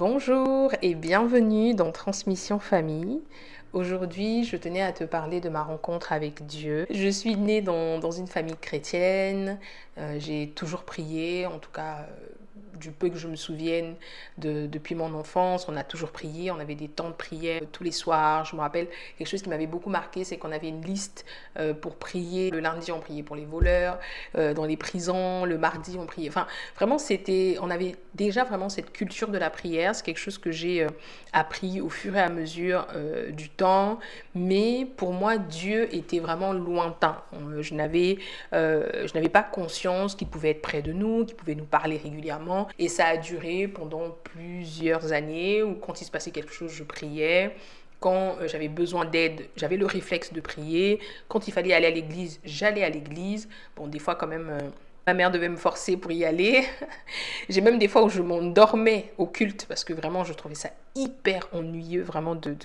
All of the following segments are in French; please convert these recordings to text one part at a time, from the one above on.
Bonjour et bienvenue dans Transmission Famille. Aujourd'hui, je tenais à te parler de ma rencontre avec Dieu. Je suis née dans, une famille chrétienne, euh, j'ai toujours prié, en tout cas euh, du peu que je me souvienne de, depuis mon enfance, on a toujours prié, on avait des temps de prière tous les soirs. Je me rappelle quelque chose qui m'avait beaucoup marqué, c'est qu'on avait une liste euh, pour prier. Le lundi, on priait pour les voleurs, euh, dans les prisons, le mardi, on priait. Enfin, vraiment, c'était, on avait déjà vraiment cette culture de la prière. C'est quelque chose que j'ai euh, appris au fur et à mesure du temps. Mais pour moi, Dieu était vraiment lointain. Je n'avais, je n'avais pas conscience qu'il pouvait être près de nous, qu'il pouvait nous parler régulièrement. Et ça a duré pendant plusieurs années où quand il se passait quelque chose, je priais. Quand euh, j'avais besoin d'aide, j'avais le réflexe de prier. Quand il fallait aller à l'église, j'allais à l'église. Bon, des fois quand même, euh, ma mère devait me forcer pour y aller. J'ai même des fois où je m'endormais au culte parce que vraiment je trouvais ça hyper ennuyeux vraiment de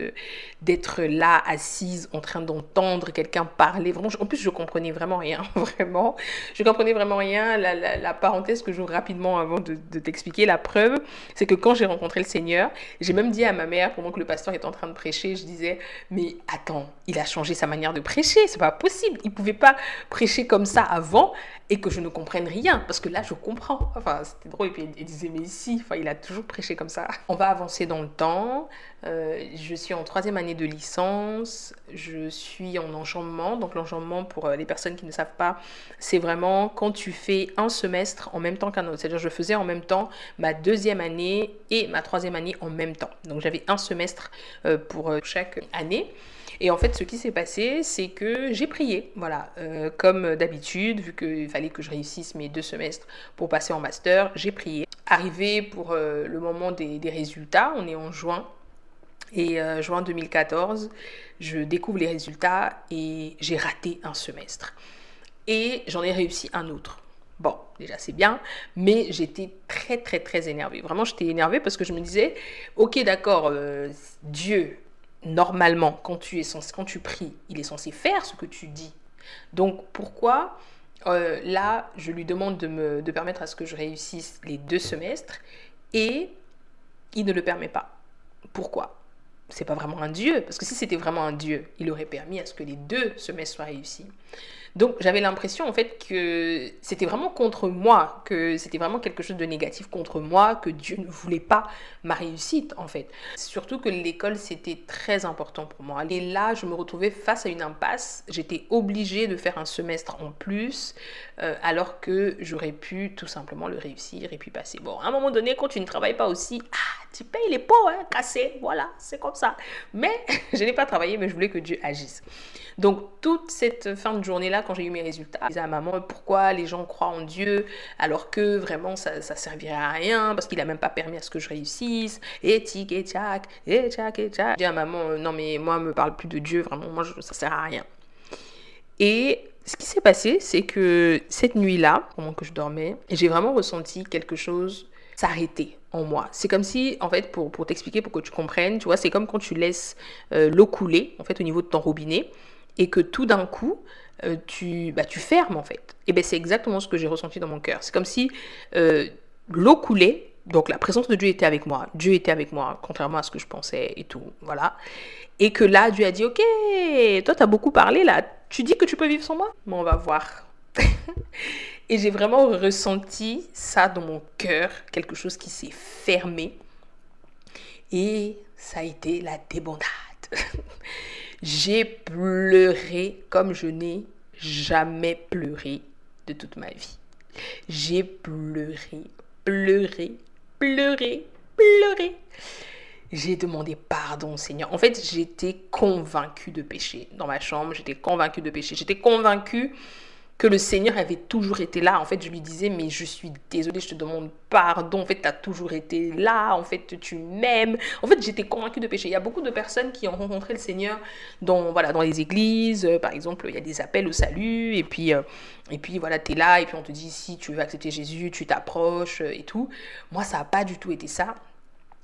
d'être là assise en train d'entendre quelqu'un parler. Vraiment, en plus je comprenais vraiment rien, vraiment. Je comprenais vraiment rien. La, la, parenthèse que j'ouvre rapidement avant de, t'expliquer la preuve, c'est que quand j'ai rencontré le Seigneur, j'ai même dit à ma mère pendant que le pasteur était en train de prêcher, je disais mais attends, il a changé sa manière de prêcher, c'est pas possible. Il pouvait pas prêcher comme ça avant et que je ne comprenne rien parce que là je comprends. Enfin, c'était drôle et puis il disait mais si, enfin il a toujours prêché comme ça. On va avancer dans le Euh, je suis en troisième année de licence. Je suis en enjambement. Donc l'enjambement, pour euh, les personnes qui ne savent pas, c'est vraiment quand tu fais un semestre en même temps qu'un autre. C'est-à-dire je faisais en même temps ma deuxième année et ma troisième année en même temps. Donc j'avais un semestre euh, pour chaque année. Et en fait, ce qui s'est passé, c'est que j'ai prié, voilà, comme d'habitude, vu qu'il fallait que je réussisse mes deux semestres pour passer en master, j'ai prié. Arrivé pour le moment des, des résultats, on est en juin et euh, juin 2014, je découvre les résultats et j'ai raté un semestre. Et j'en ai réussi un autre. Bon, déjà c'est bien, mais j'étais très très très énervée. Vraiment, j'étais énervée parce que je me disais, ok d'accord, euh, Dieu, normalement, quand tu, es censé, quand tu pries, il est censé faire ce que tu dis. Donc pourquoi euh, là, je lui demande de me permettre à ce que je réussisse les deux semestres et il ne le permet pas. Pourquoi? C'est pas vraiment un Dieu, parce que si c'était vraiment un Dieu, il aurait permis à ce que les deux semestres soient réussis. Donc j'avais l'impression en fait que c'était vraiment contre moi, que c'était vraiment quelque chose de négatif contre moi, que Dieu ne voulait pas ma réussite en fait. Surtout que l'école c'était très important pour moi. Et là je me retrouvais face à une impasse, j'étais obligée de faire un semestre en plus, euh, alors que j'aurais pu tout simplement le réussir et puis passer. Bon, à un moment donné quand tu ne travailles pas aussi, ah, tu payes les pots, hein, cassés, voilà, c'est comme ça. Mais je n'ai pas travaillé, mais je voulais que Dieu agisse. Donc toute cette fin de journée-là, quand j'ai eu mes résultats, je disais à maman pourquoi les gens croient en Dieu alors que vraiment ça, ça servirait à rien parce qu'il a même pas permis à ce que je réussisse? Et tic et tchac, et tchac et tchac. Je dis à maman non mais moi me parle plus de Dieu, vraiment moi ça sert à rien. Et ce qui s'est passé, c'est que cette nuit-là, pendant que je dormais, j'ai vraiment ressenti quelque chose s'arrêter en moi. C'est comme si, en fait, pour, pour t'expliquer, pour que tu comprennes, tu vois, c'est comme quand tu laisses euh, l'eau couler, en fait, au niveau de ton robinet et que tout d'un coup, euh, tu, bah, tu fermes en fait. Et bien c'est exactement ce que j'ai ressenti dans mon cœur. C'est comme si euh, l'eau coulait, donc la présence de Dieu était avec moi. Dieu était avec moi, contrairement à ce que je pensais et tout. Voilà. Et que là, Dieu a dit, ok, toi, tu as beaucoup parlé là. Tu dis que tu peux vivre sans moi Bon, on va voir. et j'ai vraiment ressenti ça dans mon cœur, quelque chose qui s'est fermé. Et ça a été la débandade. J'ai pleuré comme je n'ai jamais pleuré de toute ma vie. J'ai pleuré, pleuré, pleuré, pleuré. J'ai demandé pardon, Seigneur. En fait, j'étais convaincue de pécher. Dans ma chambre, j'étais convaincue de pécher. J'étais convaincue que le Seigneur avait toujours été là. En fait, je lui disais, mais je suis désolée, je te demande pardon. En fait, tu as toujours été là. En fait, tu m'aimes. En fait, j'étais convaincue de pécher. Il y a beaucoup de personnes qui ont rencontré le Seigneur dans, voilà, dans les églises. Euh, par exemple, il y a des appels au salut. Et puis, euh, et puis voilà, tu es là. Et puis, on te dit, si tu veux accepter Jésus, tu t'approches euh, et tout. Moi, ça n'a pas du tout été ça.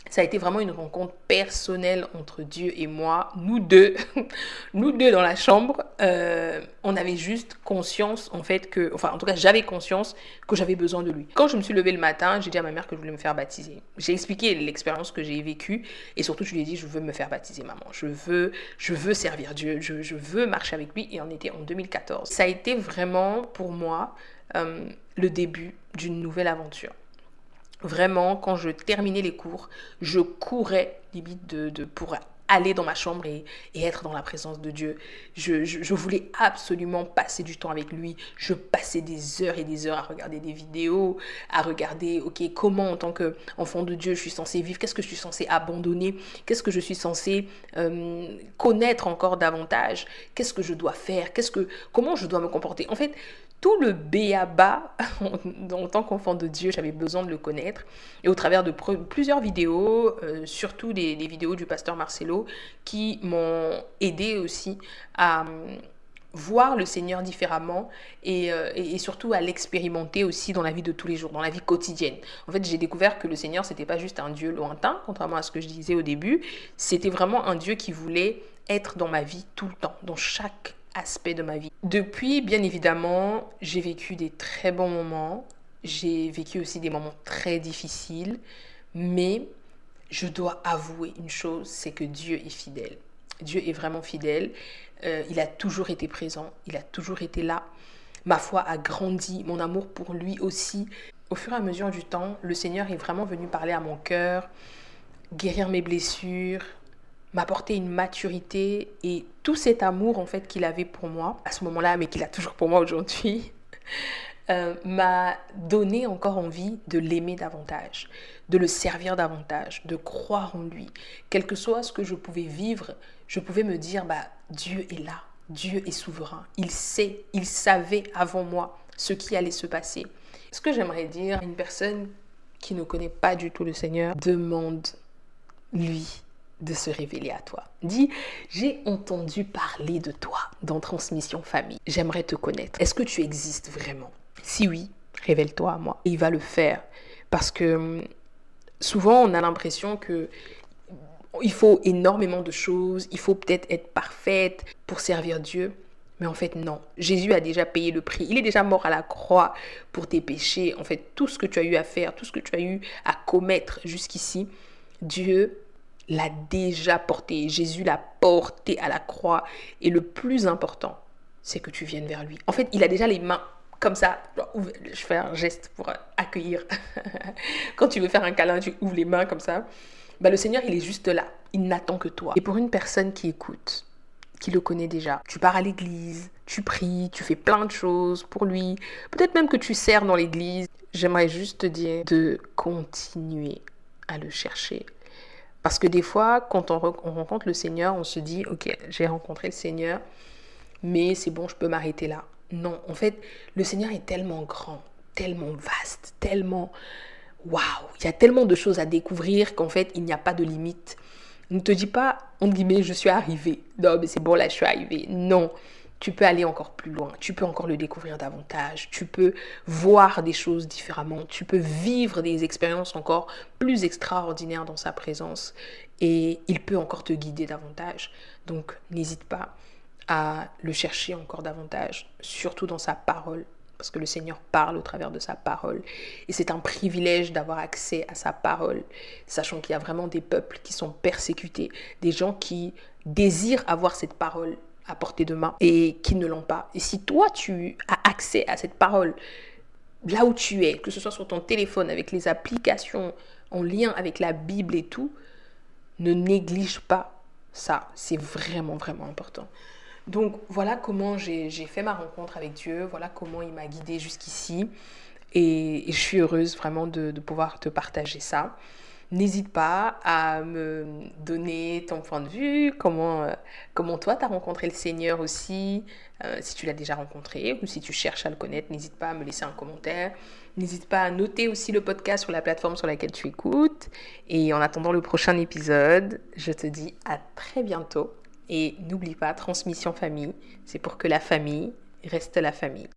Ça a été vraiment une rencontre personnelle entre Dieu et moi, nous deux, nous deux dans la chambre. Euh, on avait juste conscience, en fait, que, enfin, en tout cas, j'avais conscience que j'avais besoin de lui. Quand je me suis levée le matin, j'ai dit à ma mère que je voulais me faire baptiser. J'ai expliqué l'expérience que j'ai vécue et surtout, je lui ai dit, je veux me faire baptiser, maman. Je veux, je veux servir Dieu, je, veux marcher avec lui. Et on était en 2014. Ça a été vraiment pour moi euh, le début d'une nouvelle aventure. Vraiment, quand je terminais les cours, je courais limite de, de pour aller dans ma chambre et, être dans la présence de Dieu. Je, voulais absolument passer du temps avec lui. Je passais des heures et des heures à regarder des vidéos, à regarder, ok, comment en tant qu'enfant de Dieu je suis censé vivre, qu'est-ce que je suis censé abandonner, qu'est-ce que je suis censé euh, connaître encore davantage, qu'est-ce que je dois faire, qu'est-ce que, comment je dois me comporter? En fait, tout le béaba en tant qu'enfant de Dieu, j'avais besoin de le connaître. Et au travers de plusieurs vidéos, euh, surtout des, vidéos du pasteur Marcelo, qui m'ont aidé aussi à euh, voir le Seigneur différemment euh, et, et, surtout à l'expérimenter aussi dans la vie de tous les jours, dans la vie quotidienne. En fait, j'ai découvert que le Seigneur, c'était pas juste un Dieu lointain, contrairement à ce que je disais au début, c'était vraiment un Dieu qui voulait être dans ma vie tout le temps, dans chaque aspect de ma vie. Depuis, bien évidemment, j'ai vécu des très bons moments, j'ai vécu aussi des moments très difficiles, mais je dois avouer une chose, c'est que Dieu est fidèle. Dieu est vraiment fidèle. Euh, il a toujours été présent, il a toujours été là. Ma foi a grandi, mon amour pour lui aussi. Au fur et à mesure du temps, le Seigneur est vraiment venu parler à mon cœur, guérir mes blessures, m'apporter une maturité et tout cet amour en fait qu'il avait pour moi à ce moment-là, mais qu'il a toujours pour moi aujourd'hui, euh, m'a donné encore envie de l'aimer davantage, de le servir davantage, de croire en lui. Quel que soit ce que je pouvais vivre, je pouvais me dire, bah, Dieu est là, Dieu est souverain, il sait, il savait avant moi ce qui allait se passer. Ce que j'aimerais dire à une personne qui ne connaît pas du tout le Seigneur, demande lui de se révéler à toi. Dis, j'ai entendu parler de toi dans Transmission Famille. J'aimerais te connaître. Est-ce que tu existes vraiment? Si oui, révèle-toi à moi. il va le faire. Parce que hum, souvent, on a l'impression que il faut énormément de choses, il faut peut-être être parfaite pour servir Dieu. Mais en fait, non. Jésus a déjà payé le prix. Il est déjà mort à la croix pour tes péchés. En fait, tout ce que tu as eu à faire, tout ce que tu as eu à commettre jusqu'ici, Dieu l'a déjà porté. Jésus l'a porté à la croix. Et le plus important, c'est que tu viennes vers lui. En fait, il a déjà les mains comme ça. Je fais un geste pour accueillir. Quand tu veux faire un câlin, tu ouvres les mains comme ça. Bah, le Seigneur, il est juste là. Il n'attend que toi. Et pour une personne qui écoute, qui le connaît déjà, tu pars à l'église, tu pries, tu fais plein de choses pour lui. Peut-être même que tu sers dans l'église. J'aimerais juste te dire de continuer à le chercher parce que des fois, quand on, rencontre le Seigneur, on se dit, ok, j'ai rencontré le Seigneur, mais c'est bon, je peux m'arrêter là. Non, en fait, le Seigneur est tellement grand, tellement vaste, tellement... Waouh, il y a tellement de choses à découvrir qu'en fait, il n'y a pas de limite. Ne te dis pas, entre guillemets, je suis arrivé. Non, mais c'est bon, là, je suis arrivé. Non, tu peux aller encore plus loin, tu peux encore le découvrir davantage, tu peux voir des choses différemment, tu peux vivre des expériences encore plus extraordinaires dans sa présence et il peut encore te guider davantage. Donc n'hésite pas à le chercher encore davantage, surtout dans sa parole, parce que le Seigneur parle au travers de sa parole. Et c'est un privilège d'avoir accès à sa parole, sachant qu'il y a vraiment des peuples qui sont persécutés, des gens qui désirent avoir cette parole à portée de main et qui ne l'ont pas. Et si toi, tu as accès à cette parole là où tu es, que ce soit sur ton téléphone, avec les applications en lien avec la Bible et tout, ne néglige pas ça. C'est vraiment, vraiment important. Donc voilà comment j'ai fait ma rencontre avec Dieu, voilà comment il m'a guidée jusqu'ici. Et, je suis heureuse vraiment de, pouvoir te partager ça. N'hésite pas à me donner ton point de vue, comment, euh, comment toi tu as rencontré le Seigneur aussi, euh, si tu l'as déjà rencontré ou si tu cherches à le connaître, n'hésite pas à me laisser un commentaire. N'hésite pas à noter aussi le podcast sur la plateforme sur laquelle tu écoutes. Et en attendant le prochain épisode, je te dis à très bientôt. Et n'oublie pas, transmission famille, c'est pour que la famille reste la famille.